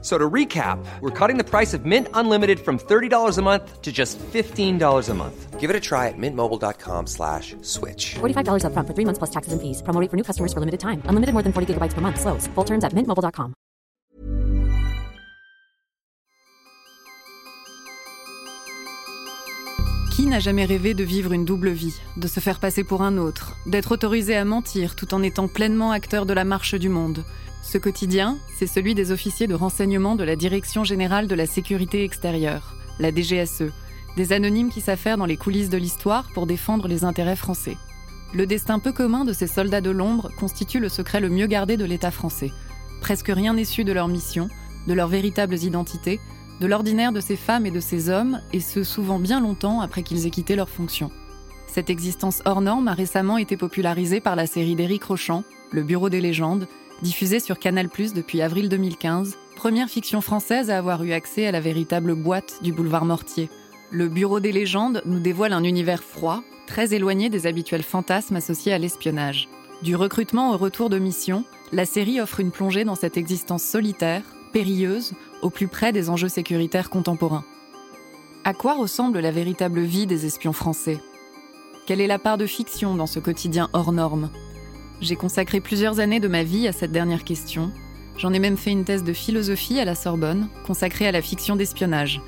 So to recap, we're cutting the price of Mint Unlimited from $30 a month to just $15 a month. Give it a try at mintmobile.com slash switch. $45 upfront for three months plus taxes and fees. Promo rate for new customers for limited time. Unlimited more than 40 gigabytes per month. Slows. Full terms at mintmobile.com. Qui n'a jamais rêvé de vivre une double vie, de se faire passer pour un autre, d'être autorisé à mentir tout en étant pleinement acteur de la marche du monde? Ce quotidien, c'est celui des officiers de renseignement de la Direction générale de la sécurité extérieure, la DGSE, des anonymes qui s'affairent dans les coulisses de l'histoire pour défendre les intérêts français. Le destin peu commun de ces soldats de l'ombre constitue le secret le mieux gardé de l'État français. Presque rien n'est su de leur mission, de leurs véritables identités, de l'ordinaire de ces femmes et de ces hommes, et ce souvent bien longtemps après qu'ils aient quitté leurs fonctions. Cette existence hors norme a récemment été popularisée par la série d'Éric Rochant, Le Bureau des légendes, diffusée sur Canal+ depuis avril 2015, première fiction française à avoir eu accès à la véritable boîte du boulevard Mortier. Le Bureau des légendes nous dévoile un univers froid, très éloigné des habituels fantasmes associés à l'espionnage. Du recrutement au retour de mission, la série offre une plongée dans cette existence solitaire, périlleuse, au plus près des enjeux sécuritaires contemporains. À quoi ressemble la véritable vie des espions français? Quelle est la part de fiction dans ce quotidien hors norme? J'ai consacré plusieurs années de ma vie à cette dernière question. J'en ai même fait une thèse de philosophie à la Sorbonne, consacrée à la fiction d'espionnage.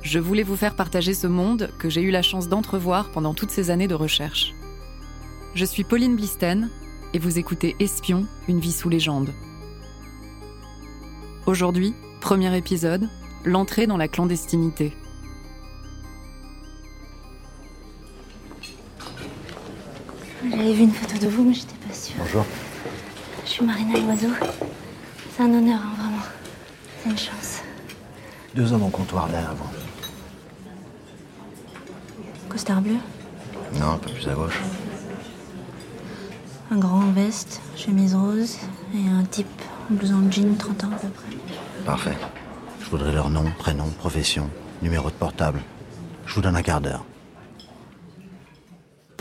Je voulais vous faire partager ce monde que j'ai eu la chance d'entrevoir pendant toutes ces années de recherche. Je suis Pauline Blisten et vous écoutez Espion, une vie sous légende. Aujourd'hui, premier épisode, l'entrée dans la clandestinité. J'avais vu une photo de vous, mais j'étais pas sûre. Bonjour. Je suis Marina Loiseau. C'est un honneur, hein, vraiment. C'est une chance. Deux hommes au comptoir derrière vous. Costard bleu, Non, un peu plus à gauche. un grand en veste, chemise rose et un type en blouson jean, 30 ans à peu près. Parfait. Je voudrais leur nom, prénom, profession, numéro de portable. Je vous donne un quart d'heure.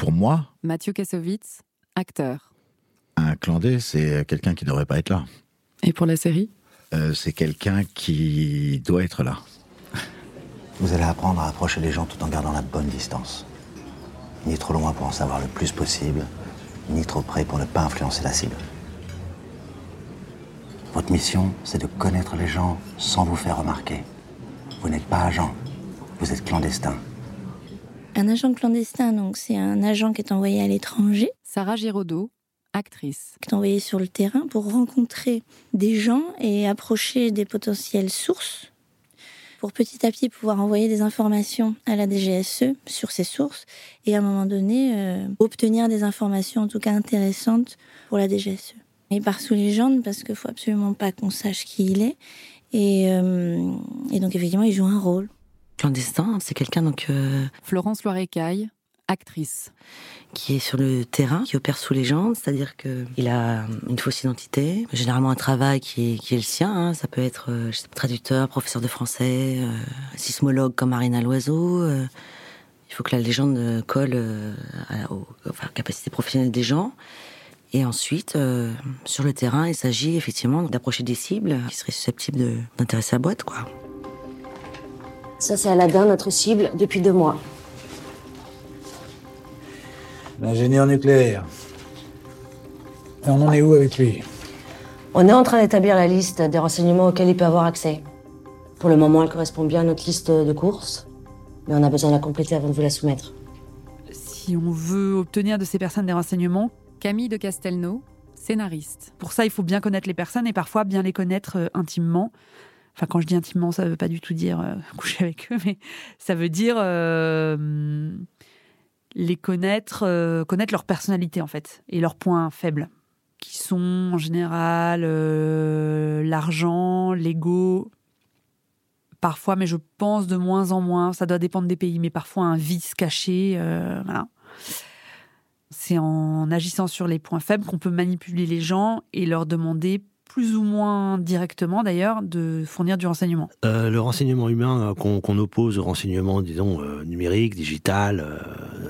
Pour moi, Mathieu Kassovitz, acteur. un clandé, c'est quelqu'un qui ne devrait pas être là. Et pour la série? Euh, c'est quelqu'un qui doit être là. Vous allez apprendre à approcher les gens tout en gardant la bonne distance. Ni trop loin pour en savoir le plus possible, ni trop près pour ne pas influencer la cible. Votre mission, c'est de connaître les gens sans vous faire remarquer. Vous n'êtes pas agent, vous êtes clandestin. Un agent clandestin, donc, c'est un agent qui est envoyé à l'étranger, Sarah Giraudot, actrice. qui est envoyé sur le terrain pour rencontrer des gens et approcher des potentielles sources, pour petit à petit pouvoir envoyer des informations à la DGSE sur ces sources et à un moment donné euh, obtenir des informations en tout cas intéressantes pour la DGSE. Il part sous légende parce qu'il faut absolument pas qu'on sache qui il est et, euh, et donc effectivement il joue un rôle. Clandestin, c'est quelqu'un donc euh, Florence Loirecaille, actrice. qui est sur le terrain, qui opère sous légende, c'est-à-dire que il a une fausse identité, généralement un travail qui est, qui est le sien. hein. Ça peut être euh, je sais pas, traducteur, professeur de français, euh, sismologue comme Marina Loiseau. euh. il faut que la légende colle à, aux enfin, capacités professionnelles des gens. Et ensuite, euh, sur le terrain, il s'agit effectivement d'approcher des cibles qui seraient susceptibles d'intéresser la boîte, quoi. Ça, c'est Aladdin, notre cible, depuis deux mois. L'ingénieur nucléaire. Et on en est où avec lui? On est en train d'établir la liste des renseignements auxquels il peut avoir accès. Pour le moment, elle correspond bien à notre liste de courses, mais on a besoin de la compléter avant de vous la soumettre. Si on veut obtenir de ces personnes des renseignements, Camille de Castelnau, scénariste. Pour ça, il faut bien connaître les personnes et parfois bien les connaître euh, intimement. Enfin, quand je dis intimement, ça ne veut pas du tout dire euh, coucher avec eux, mais ça veut dire euh, les connaître, euh, connaître leur personnalité en fait et leurs points faibles, qui sont en général l'argent, l'ego, parfois, mais je pense de moins en moins. Ça doit dépendre des pays, mais parfois un vice caché. C'est en agissant sur les points faibles qu'on peut manipuler les gens et leur demander plus ou moins directement d'ailleurs, de fournir du renseignement? Euh, Le renseignement humain euh, qu'on oppose au renseignement, disons, euh, numérique, digital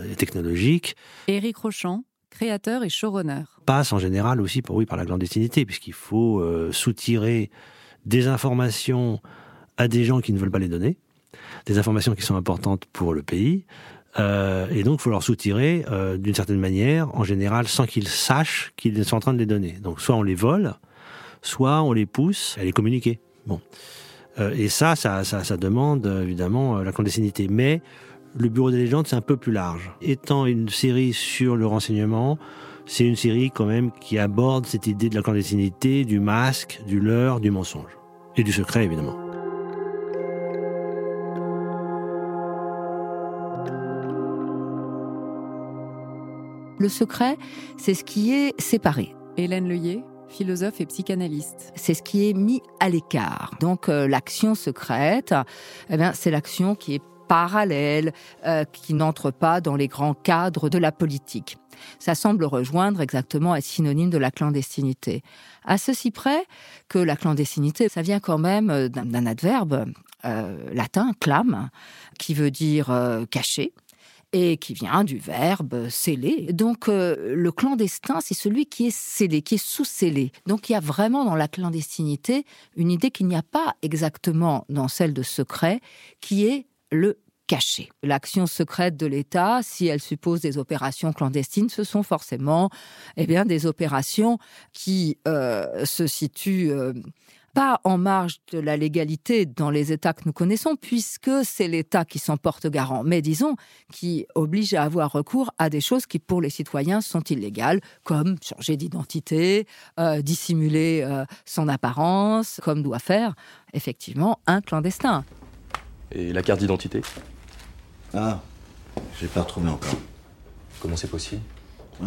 et technologique. Éric Rochant, créateur et showrunner. Passe en général aussi pour, oui, par la clandestinité, puisqu'il faut soutirer des informations à des gens qui ne veulent pas les donner, des informations qui sont importantes pour le pays, euh, et donc, il faut leur soutirer euh, d'une certaine manière, en général, sans qu'ils sachent qu'ils sont en train de les donner. Donc, soit on les vole, soit on les pousse à les communiquer. Bon. Euh, et ça, ça, ça, ça demande évidemment la clandestinité. Mais le Bureau des légendes, c'est un peu plus large. Étant une série sur le renseignement, c'est une série quand même qui aborde cette idée de la clandestinité, du masque, du leurre, du mensonge. Et du secret, évidemment. Le secret, c'est ce qui est séparé. Hélène Leuillet, philosophe et psychanalyste. C'est ce qui est mis à l'écart. Donc euh, l'action secrète, eh bien, c'est l'action qui est parallèle, euh, qui n'entre pas dans les grands cadres de la politique. Ça semble rejoindre exactement, être synonyme de la clandestinité. À ceci près que la clandestinité, ça vient quand même euh, d'un adverbe latin, clam, qui veut dire caché et qui vient du verbe sceller. Donc euh, le clandestin, c'est celui qui est scellé, qui est sous-scellé. Donc il y a vraiment dans la clandestinité une idée qu'il n'y a pas exactement dans celle de secret, qui est le caché. L'action secrète de l'État, si elle suppose des opérations clandestines, ce sont forcément eh bien, des opérations qui euh, se situent... Euh, pas en marge de la légalité dans les États que nous connaissons, puisque c'est l'État qui s'en porte garant, mais disons qui oblige à avoir recours à des choses qui pour les citoyens sont illégales, comme changer d'identité, euh, dissimuler euh, son apparence, comme doit faire effectivement un clandestin. Et la carte d'identité? Ah, j'ai pas retrouvé encore. Comment c'est possible?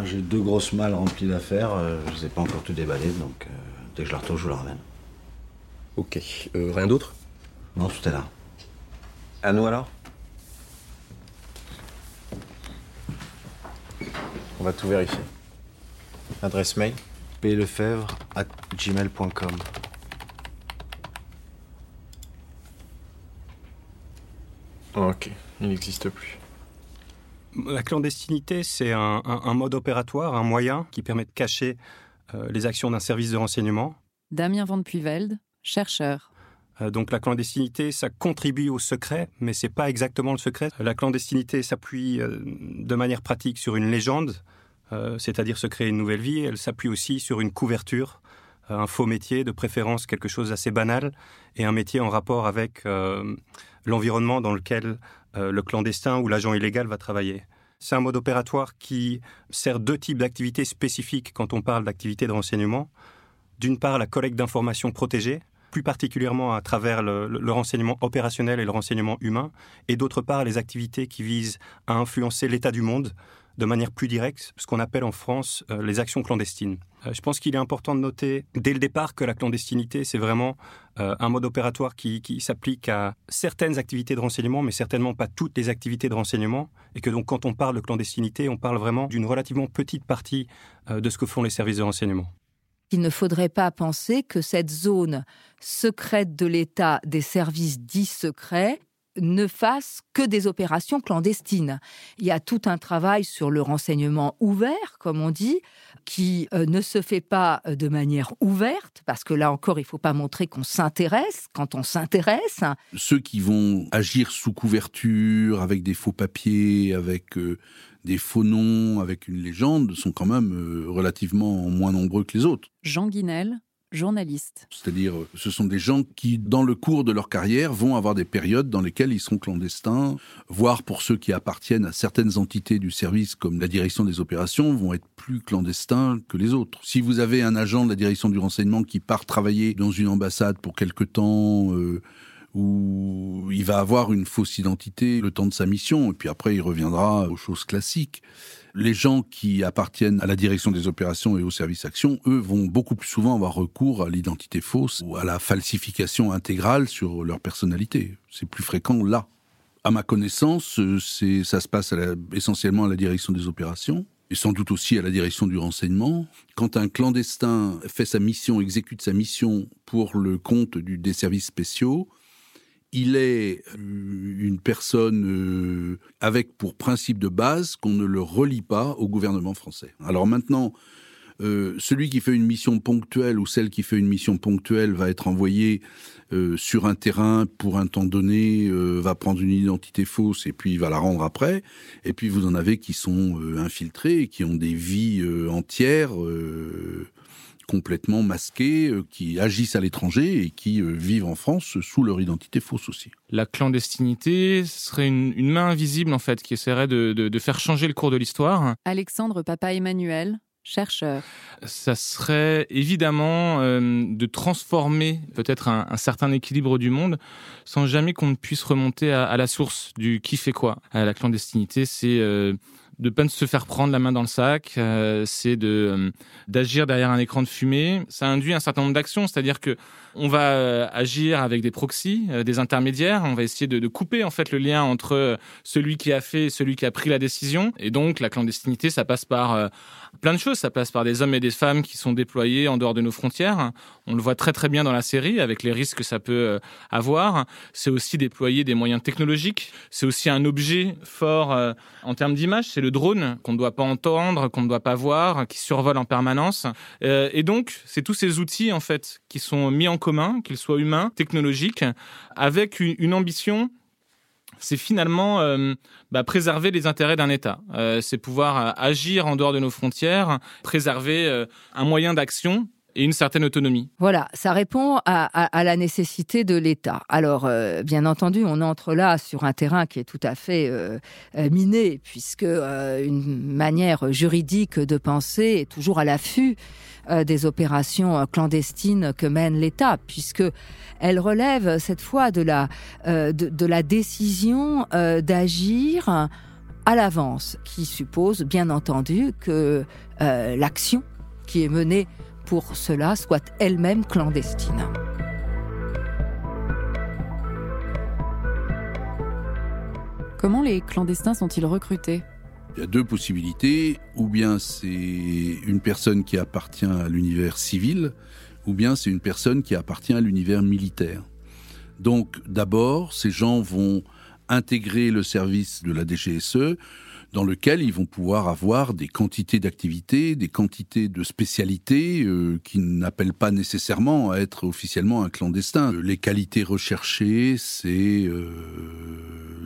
J'ai deux grosses malles remplies d'affaires, euh, je les ai pas encore tout déballé, donc dès que je la retrouve, je vous la ramène. Ok. Euh, rien d'autre? Non, tout est là. À nous alors? On va tout vérifier. Adresse mail plefebvre at gmail.com. Ok, il n'existe plus. La clandestinité, c'est un, mode opératoire, un moyen qui permet de cacher euh, les actions d'un service de renseignement. Damien Van Puyvelde, chercheur. Euh, donc la clandestinité, ça contribue au secret, mais c'est pas exactement le secret. La clandestinité s'appuie euh, de manière pratique sur une légende, euh, c'est-à-dire se créer une nouvelle vie. Elle s'appuie aussi sur une couverture, un faux métier, de préférence quelque chose d'assez banal, et un métier en rapport avec l'environnement dans lequel le clandestin ou l'agent illégal va travailler. C'est un mode opératoire qui sert deux types d'activités spécifiques quand on parle d'activités de renseignement. D'une part, la collecte d'informations protégées, plus particulièrement à travers le, renseignement opérationnel et le renseignement humain, et d'autre part les activités qui visent à influencer l'état du monde de manière plus directe, ce qu'on appelle en France euh, les actions clandestines. Euh, je pense qu'il est important de noter dès le départ que la clandestinité, c'est vraiment euh, un mode opératoire qui, qui s'applique à certaines activités de renseignement, mais certainement pas toutes les activités de renseignement, et que donc quand on parle de clandestinité, on parle vraiment d'une relativement petite partie de ce que font les services de renseignement. Il ne faudrait pas penser que cette zone secrète de l'État des services dits secrets ne fasse que des opérations clandestines. Il y a tout un travail sur le renseignement ouvert, comme on dit, qui euh, ne se fait pas euh, de manière ouverte, parce que là encore, il ne faut pas montrer qu'on s'intéresse quand on s'intéresse. Ceux qui vont agir sous couverture, avec des faux papiers, avec euh, des faux noms avec une légende sont quand même euh, relativement moins nombreux que les autres. Jean Guinel, journaliste. C'est-à-dire, euh, ce sont des gens qui, dans le cours de leur carrière, vont avoir des périodes dans lesquelles ils sont clandestins, voire pour ceux qui appartiennent à certaines entités du service, comme la direction des opérations, vont être plus clandestins que les autres. Si vous avez un agent de la direction du renseignement qui part travailler dans une ambassade pour quelque temps, euh, où il va avoir une fausse identité le temps de sa mission, et puis après il reviendra aux choses classiques. Les gens qui appartiennent à la direction des opérations et au service action, eux, vont beaucoup plus souvent avoir recours à l'identité fausse ou à la falsification intégrale sur leur personnalité. C'est plus fréquent là. À ma connaissance, c'est, ça se passe essentiellement à la direction des opérations. et sans doute aussi à la direction du renseignement. Quand un clandestin fait sa mission, exécute sa mission pour le compte du, des services spéciaux, il est euh, une personne euh, avec pour principe de base qu'on ne le relie pas au gouvernement français. Alors maintenant, euh, celui qui fait une mission ponctuelle ou celle qui fait une mission ponctuelle va être envoyé sur un terrain pour un temps donné, va prendre une identité fausse et puis va la rendre après. Et puis vous en avez qui sont infiltrés et qui ont des vies entières complètement masqués, qui agissent à l'étranger et qui vivent en France sous leur identité fausse aussi. La clandestinité serait une, une main invisible en fait qui essaierait de, de, de faire changer le cours de l'histoire. Alexandre Papa Emmanuel, chercheur Ça serait évidemment euh, de transformer peut-être un, un, certain équilibre du monde sans jamais qu'on ne puisse remonter à, à, la source du qui fait quoi. À la clandestinité, c'est euh, de pas se faire prendre la main dans le sac, euh, c'est de euh, d'agir derrière un écran de fumée. Ça induit un certain nombre d'actions, c'est-à-dire que on va euh, agir avec des proxys, des intermédiaires. On va essayer de, couper en fait le lien entre celui qui a fait et celui qui a pris la décision. Et donc la clandestinité, ça passe par plein de choses. Ça passe par des hommes et des femmes qui sont déployés en dehors de nos frontières. On le voit très très bien dans la série avec les risques que ça peut avoir. C'est aussi déployer des moyens technologiques. C'est aussi un objet fort en termes d'image. Le drone qu'on ne doit pas entendre, qu'on ne doit pas voir, qui survole en permanence. Et donc c'est tous ces outils en fait qui sont mis en commun, qu'il soit humain, technologique, avec une, ambition c'est finalement euh, bah, préserver les intérêts d'un État. Euh, c'est pouvoir euh, agir en dehors de nos frontières, préserver euh, un moyen d'action et une certaine autonomie. Voilà, ça répond à, la nécessité de l'État. Alors, euh, bien entendu, on entre là sur un terrain qui est tout à fait euh, miné, puisque euh, une manière juridique de penser est toujours à l'affût euh, des opérations clandestines que mène l'État, puisque elle relève cette fois de la, euh, décision euh, d'agir à l'avance, qui suppose bien entendu que euh, l'action qui est menée pour cela soit elle-même clandestine. Comment les clandestins sont-ils recrutés? Il y a deux possibilités, ou bien c'est une personne qui appartient à l'univers civil, ou bien c'est une personne qui appartient à l'univers militaire. Donc d'abord, ces gens vont intégrer le service de la DGSE dans lequel ils vont pouvoir avoir des quantités d'activités, des quantités de spécialités euh, qui n'appellent pas nécessairement à être officiellement un clandestin. Les qualités recherchées, c'est euh,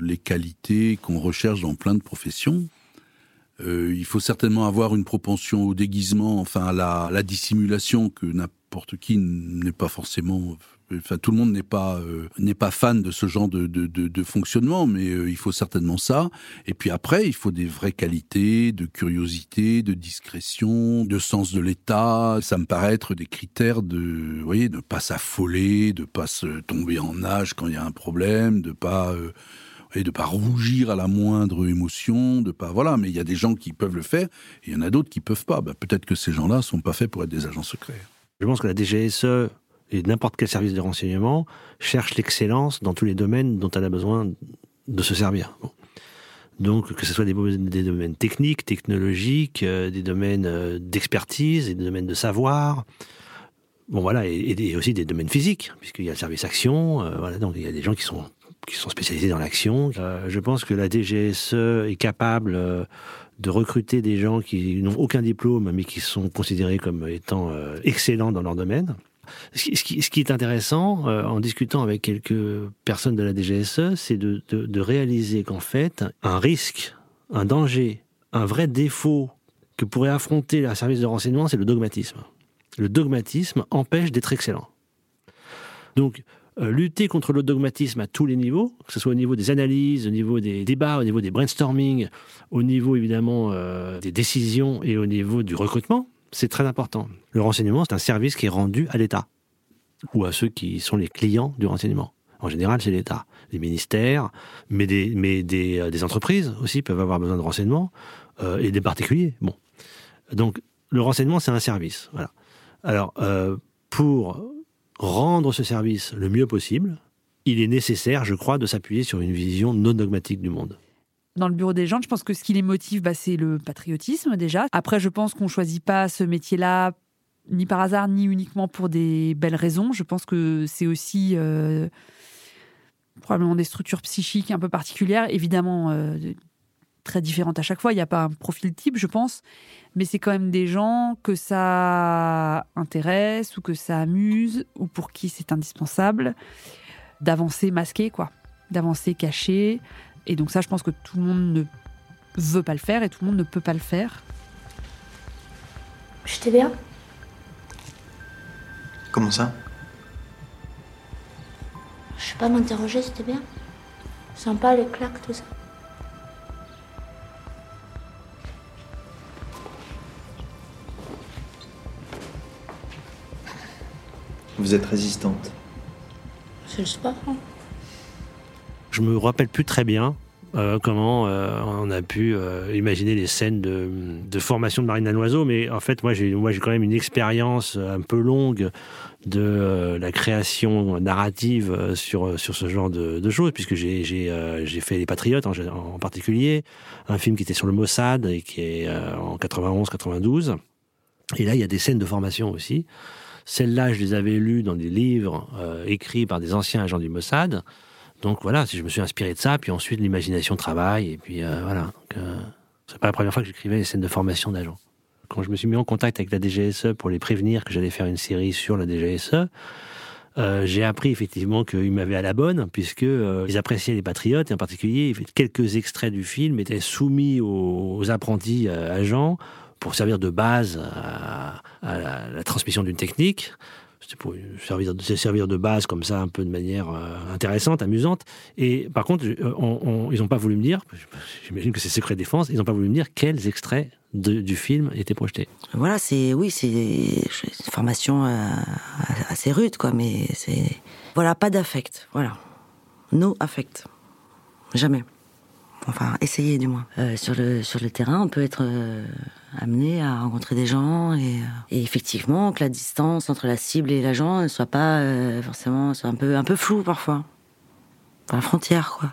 les qualités qu'on recherche dans plein de professions. Euh, il faut certainement avoir une propension au déguisement, enfin à la dissimulation que n'importe qui n'est pas forcément enfin tout le monde n'est pas euh, n'est pas fan de ce genre de, de, de, fonctionnement, mais euh, il faut certainement ça. Et puis après, il faut des vraies qualités de curiosité, de discrétion, de sens de l'État. Ça me paraît être des critères de, vous voyez, de pas s'affoler, de pas se tomber en âge quand il y a un problème, de pas euh, de pas rougir à la moindre émotion, de pas voilà. Mais il y a des gens qui peuvent le faire, et il y en a d'autres qui peuvent pas. Ben, Peut-être que ces gens-là sont pas faits pour être des agents secrets. Je pense que la DGSE et n'importe quel service de renseignement cherche l'excellence dans tous les domaines dont elle a besoin de se servir. Donc, que ce soit des, domaines techniques, technologiques, euh, des domaines euh, d'expertise, des domaines de savoir, bon voilà, et, aussi des domaines physiques, puisqu'il y a le service action, euh, donc il y a des gens qui sont qui sont spécialisés dans l'action. Je pense que la DGSE est capable de recruter des gens qui n'ont aucun diplôme, mais qui sont considérés comme étant excellents dans leur domaine. Ce qui, est intéressant, euh, en discutant avec quelques personnes de la DGSE, c'est de réaliser qu'en fait, un risque, un danger, un vrai défaut que pourrait affronter un service de renseignement, c'est le dogmatisme. Le dogmatisme empêche d'être excellent. Donc, euh, lutter contre le dogmatisme à tous les niveaux, que ce soit au niveau des analyses, au niveau des débats, au niveau des brainstorming, au niveau évidemment euh, des décisions et au niveau du recrutement, c'est très important. Le renseignement, c'est un service qui est rendu à l'État ou à ceux qui sont les clients du renseignement. En général, c'est l'État, les ministères, mais des, euh, entreprises aussi peuvent avoir besoin de renseignements euh, et des particuliers. Donc le renseignement, c'est un service. Alors, euh, pour rendre ce service le mieux possible, il est nécessaire, je crois, de s'appuyer sur une vision non dogmatique du monde. Dans le bureau des gens. Je pense que ce qui les motive, bah, c'est le patriotisme déjà. Après, je pense qu'on choisit pas ce métier-là ni par hasard, ni uniquement pour des belles raisons. Je pense que c'est aussi euh, probablement des structures psychiques un peu particulières, évidemment euh, très différentes à chaque fois. Il n'y a pas un profil type, je pense, mais c'est quand même des gens que ça intéresse ou que ça amuse ou pour qui c'est indispensable d'avancer masqué, quoi, d'avancer caché. Et donc ça, je pense que tout le monde ne veut pas le faire et tout le monde ne peut pas le faire. J'étais bien Comment ça? Je sais pas m'interroger, c'était bien. Sympa les claques, tout ça. Vous êtes résistante. C'est le sport. hein. Je me rappelle plus très bien euh, comment euh, on a pu euh, imaginer les scènes de, de formation de Marina Loiseau, mais en fait, moi, j'ai quand même une expérience un peu longue de la création narrative sur ce genre de, choses, puisque j'ai fait Les Patriotes en, particulier, un film qui était sur le Mossad et qui est en 91-92. Et là, il y a des scènes de formation aussi. Celles-là, je les avais lues dans des livres écrits par des anciens agents du Mossad. Donc voilà, je me suis inspiré de ça, puis ensuite l'imagination travaille, et puis euh, voilà. Euh, c'est pas la première fois que j'écrivais les scènes de formation d'agents. Quand je me suis mis en contact avec la DGSE pour les prévenir que j'allais faire une série sur la DGSE, euh, j'ai appris effectivement qu'ils m'avaient à la bonne, puisque euh, ils appréciaient les patriotes, et en particulier quelques extraits du film étaient soumis aux, apprentis euh, agents pour servir de base à, la transmission d'une technique. C'était pour servir, se servir de base comme ça, un peu de manière euh, intéressante, amusante. Et par contre, euh, ils n'ont pas voulu me dire, j'imagine que c'est secret défense, ils n'ont pas voulu me dire quels extraits de- du film étaient projetés. Voilà, c'est oui, c'est une formation euh, assez rude, quoi, mais c'est voilà, pas d'affect, voilà, no affect, jamais. Enfin, essayez du moins. Euh, sur le sur le terrain, on peut être euh, amené à rencontrer des gens et, euh, et effectivement que la distance entre la cible et l'agent ne soit pas euh, forcément soit un peu un peu floue parfois, la frontière, quoi.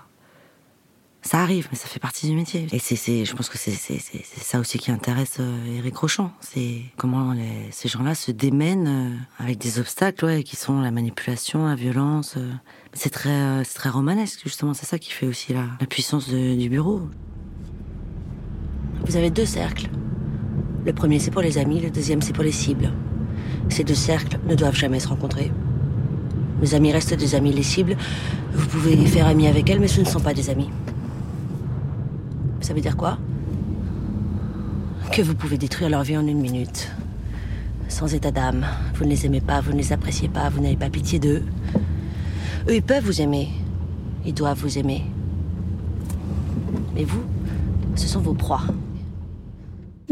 Ça arrive, mais ça fait partie du métier. Et c'est, je pense que c'est, ça aussi qui intéresse euh, Eric Rochon. C'est comment ces gens-là se démènent euh, avec des obstacles, qui sont la manipulation, la violence. euh. C'est très, euh, romanesque, justement. C'est ça qui fait aussi la, puissance du bureau. Vous avez deux cercles. Le premier, c'est pour les amis. Le deuxième, c'est pour les cibles. Ces deux cercles ne doivent jamais se rencontrer. Les amis restent des amis. Les cibles, vous pouvez faire amis avec elles, mais ce ne sont pas des amis. Ça veut dire quoi Que vous pouvez détruire leur vie en une minute. Sans état d'âme. Vous ne les aimez pas, vous ne les appréciez pas, vous n'avez pas pitié d'eux. Eux, ils peuvent vous aimer. Ils doivent vous aimer. Mais vous, ce sont vos proies.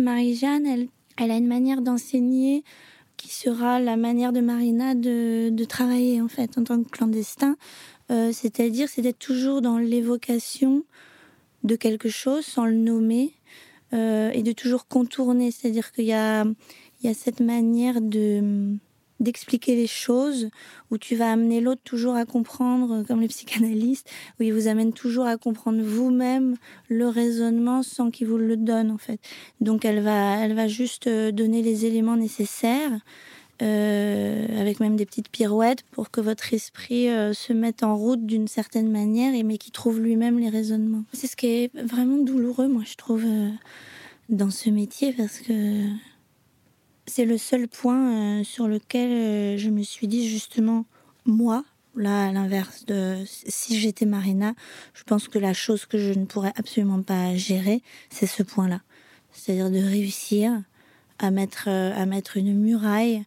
Marie-Jeanne, elle, elle a une manière d'enseigner qui sera la manière de Marina de, travailler en fait en tant que clandestin. Euh, C'est-à-dire, c'est d'être toujours dans l'évocation de quelque chose sans le nommer euh, et de toujours contourner. C'est-à-dire qu'il y a, il y a cette manière de d'expliquer les choses où tu vas amener l'autre toujours à comprendre comme les psychanalystes où ils vous amènent toujours à comprendre vous-même le raisonnement sans qu'ils vous le donnent en fait donc elle va elle va juste euh, donner les éléments nécessaires euh, avec même des petites pirouettes pour que votre esprit euh, se mette en route d'une certaine manière et mais qui trouve lui-même les raisonnements c'est ce qui est vraiment douloureux moi je trouve euh, dans ce métier parce que c'est le seul point sur lequel je me suis dit justement, moi, là, à l'inverse de si j'étais Marina, je pense que la chose que je ne pourrais absolument pas gérer, c'est ce point-là. C'est-à-dire de réussir à mettre, euh, à mettre une muraille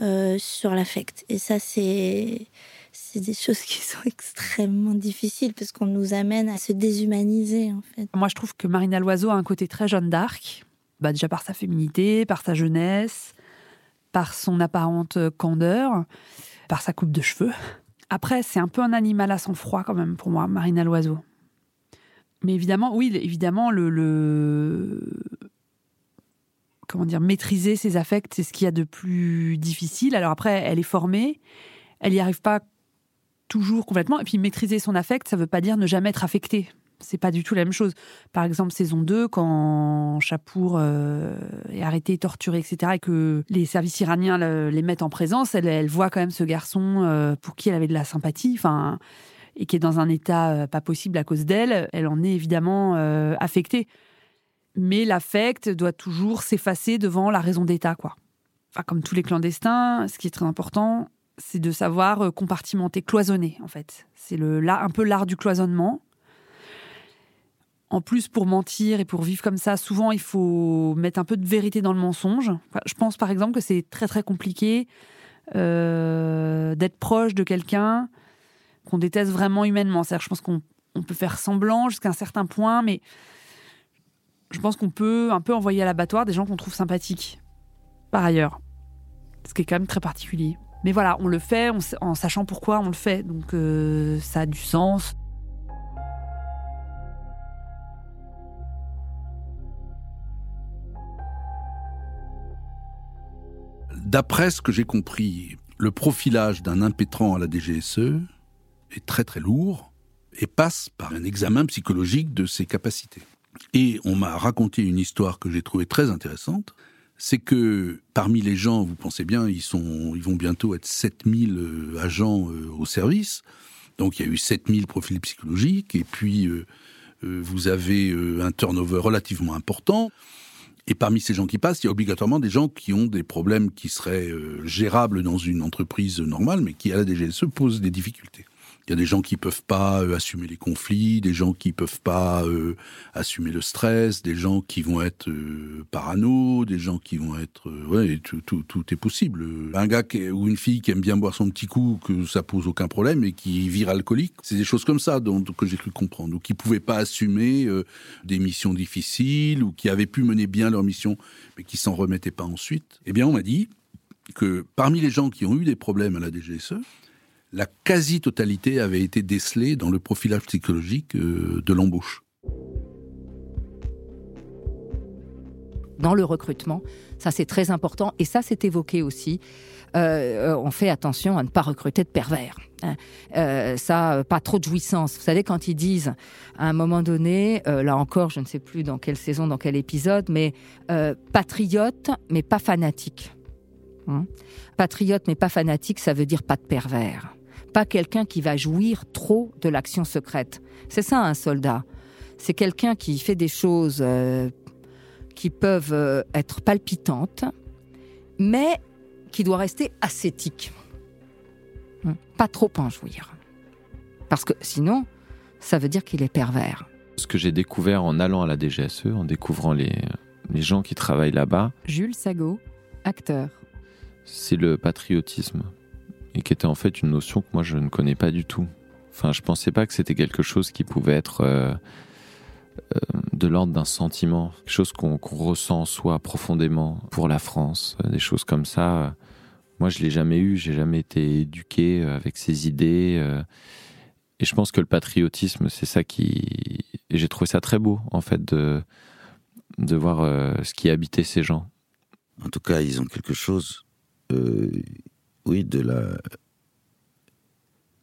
euh, sur l'affect. Et ça, c'est. C'est des choses qui sont extrêmement difficiles parce qu'on nous amène à se déshumaniser en fait. Moi, je trouve que Marina Loiseau a un côté très Jeanne d'Arc, bah, déjà par sa féminité, par sa jeunesse, par son apparente candeur, par sa coupe de cheveux. Après, c'est un peu un animal à sang froid quand même pour moi, Marina Loiseau. Mais évidemment, oui, évidemment, le- comment dire, maîtriser ses affects, c'est ce qu'il y a de plus difficile. Alors après, elle est formée, elle n'y arrive pas toujours complètement. Et puis maîtriser son affect, ça veut pas dire ne jamais être affecté. c'est pas du tout la même chose. Par exemple, saison 2, quand Chapour euh, est arrêté, torturé, etc., et que les services iraniens les mettent en présence, elle, elle, voit quand même ce garçon euh, pour qui elle avait de la sympathie, enfin, et qui est dans un état euh, pas possible à cause d'elle. Elle en est évidemment affectée. Mais l'affect doit toujours s'effacer devant la raison d'État, quoi. Enfin, comme tous les clandestins, ce qui est très important, c'est de savoir compartimenter, cloisonner, en fait. C'est le, là, un peu l'art du cloisonnement en plus, pour mentir et pour vivre comme ça, souvent, il faut mettre un peu de vérité dans le mensonge. je pense, par exemple, que c'est très, très compliqué euh, d'être proche de quelqu'un qu'on déteste vraiment humainement. cest je pense qu'on peut faire semblant jusqu'à un certain point, mais je pense qu'on peut un peu envoyer à l'abattoir des gens qu'on trouve sympathiques, par ailleurs. Ce qui est quand même très particulier. Mais voilà, on le fait en sachant pourquoi on le fait. Donc, euh, ça a du sens. D'après ce que j'ai compris, le profilage d'un impétrant à la DGSE est très très lourd et passe par un examen psychologique de ses capacités. Et on m'a raconté une histoire que j'ai trouvée très intéressante, c'est que parmi les gens, vous pensez bien, ils, sont, ils vont bientôt être 7000 euh, agents euh, au service, donc il y a eu 7000 profils psychologiques, et puis euh, vous avez un turnover relativement important. Et parmi ces gens qui passent, il y a obligatoirement des gens qui ont des problèmes qui seraient gérables dans une entreprise normale, mais qui à la DGSE posent des difficultés. Il y a des gens qui peuvent pas euh, assumer les conflits, des gens qui peuvent pas euh, assumer le stress, des gens qui vont être euh, parano, des gens qui vont être ouais, tout, tout, tout, est possible. Un gars qui, ou une fille qui aime bien boire son petit coup, que ça pose aucun problème et qui vire alcoolique, c'est des choses comme ça dont, que j'ai cru comprendre, ou qui pouvaient pas assumer des missions difficiles ou qui avaient pu mener bien leur mission mais qui s'en remettaient pas ensuite. Eh bien, on m'a dit que parmi les gens qui ont eu des problèmes à la DGSE, la quasi-totalité avait été décelée dans le profilage psychologique euh, de l'embauche. Dans le recrutement, ça c'est très important et ça c'est évoqué aussi. Euh, on fait attention à ne pas recruter de pervers. Hein. Euh, ça, pas trop de jouissance. Vous savez, quand ils disent à un moment donné, là encore, je ne sais plus dans quelle saison, dans quel épisode, mais patriote, mais pas fanatique. Hein. patriote, mais pas fanatique, ça veut dire pas de pervers pas quelqu'un qui va jouir trop de l'action secrète. C'est ça un soldat. C'est quelqu'un qui fait des choses euh, qui peuvent euh, être palpitantes, mais qui doit rester ascétique. Hmm. Pas trop en jouir. Parce que sinon, ça veut dire qu'il est pervers. Ce que j'ai découvert en allant à la DGSE, en découvrant les, les gens qui travaillent là-bas. Jules Sago, acteur. C'est le patriotisme et qui était en fait une notion que moi je ne connais pas du tout. Enfin, je pensais pas que c'était quelque chose qui pouvait être euh, euh, de l'ordre d'un sentiment, quelque chose qu'on ressent soi profondément pour la France, euh, des choses comme ça. Moi, je l'ai jamais eu, j'ai jamais été éduqué avec ces idées. et je pense que le patriotisme, c'est ça qui. Et j'ai trouvé ça très beau, en fait, de, de voir ce qui habitait ces gens. En tout cas, ils ont quelque chose oui, de la.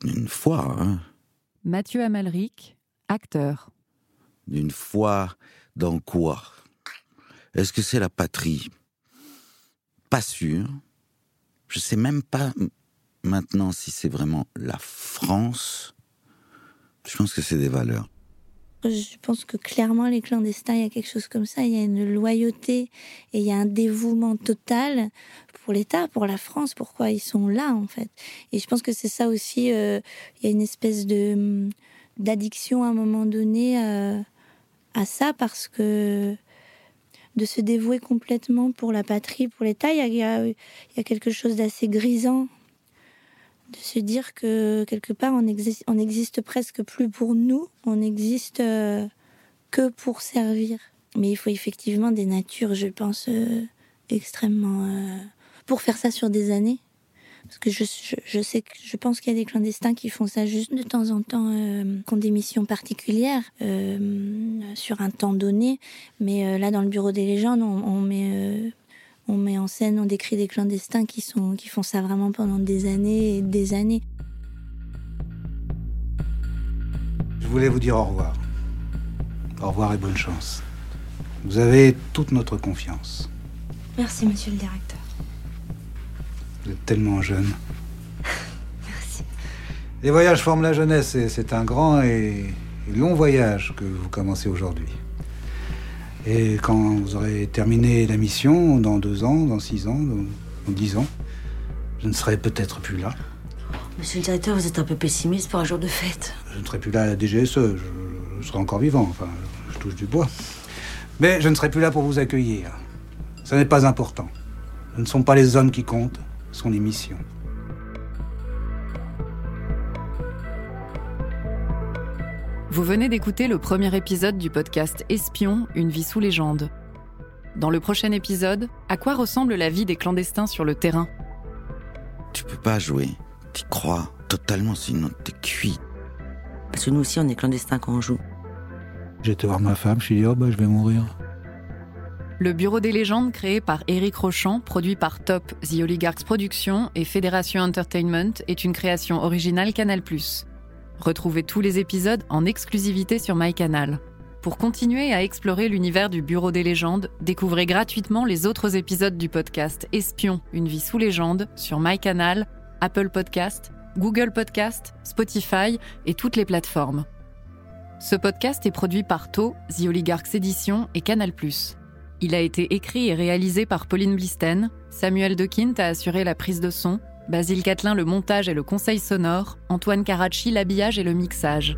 d'une foi. Hein. Mathieu Amalric, acteur. D'une foi dans quoi? Est-ce que c'est la patrie? Pas sûr. Je sais même pas maintenant si c'est vraiment la France. Je pense que c'est des valeurs. Je pense que clairement, les clandestins, il y a quelque chose comme ça. Il y a une loyauté et il y a un dévouement total pour l'État, pour la France, pourquoi ils sont là, en fait. Et je pense que c'est ça aussi. Euh, il y a une espèce de hum, d'addiction à un moment donné euh, à ça parce que de se dévouer complètement pour la patrie, pour l'État, il y a, il y a quelque chose d'assez grisant de se dire que quelque part on existe, on existe presque plus pour nous, on existe euh, que pour servir. Mais il faut effectivement des natures, je pense, euh, extrêmement euh, pour faire ça sur des années. Parce que je, je, sais que je pense qu'il y a des clandestins qui font ça juste de temps en temps, qui ont des missions particulières sur un temps donné. Mais là, dans le bureau des légendes, on, on met on met en scène, on décrit des clandestins qui, sont, qui font ça vraiment pendant des années et des années. Je voulais vous dire au revoir. Au revoir et bonne chance. Vous avez toute notre confiance. Merci, monsieur le directeur. Vous êtes tellement jeune. Les voyages forment la jeunesse et c'est un grand et long voyage que vous commencez aujourd'hui. Et quand vous aurez terminé la mission, dans deux ans, dans six ans, dans, dix ans, je ne serai peut-être plus là. Monsieur le directeur, vous êtes un peu pessimiste pour un jour de fête. Je ne serai plus là à la DGSE. Je, je serai encore vivant. Enfin, je touche du bois. Mais je ne serai plus là pour vous accueillir. Ce n'est pas important. Ce ne sont pas les hommes qui comptent, ce sont les missions. Vous venez d'écouter le premier épisode du podcast Espion, une vie sous légende. Dans le prochain épisode, à quoi ressemble la vie des clandestins sur le terrain? Tu peux pas jouer. Tu crois totalement, sinon t'es cuit. Parce que nous aussi, on est clandestins quand on joue. J'ai été voir ma femme, je lui ai dit, oh bah je vais mourir. Le Bureau des légendes, créé par Éric Rochant, produit par Top, The Oligarchs Productions et Fédération Entertainment, est une création originale Canal+. Retrouvez tous les épisodes en exclusivité sur MyCanal. Pour continuer à explorer l'univers du Bureau des légendes, découvrez gratuitement les autres épisodes du podcast Espion, une vie sous légende sur MyCanal, Apple Podcast, Google Podcast, Spotify et toutes les plateformes. Ce podcast est produit par To, The Oligarchs Éditions et Canal+. Il a été écrit et réalisé par Pauline Blisten, Samuel Dequint a assuré la prise de son, Basile Catelin le montage et le conseil sonore, Antoine Caracci l'habillage et le mixage.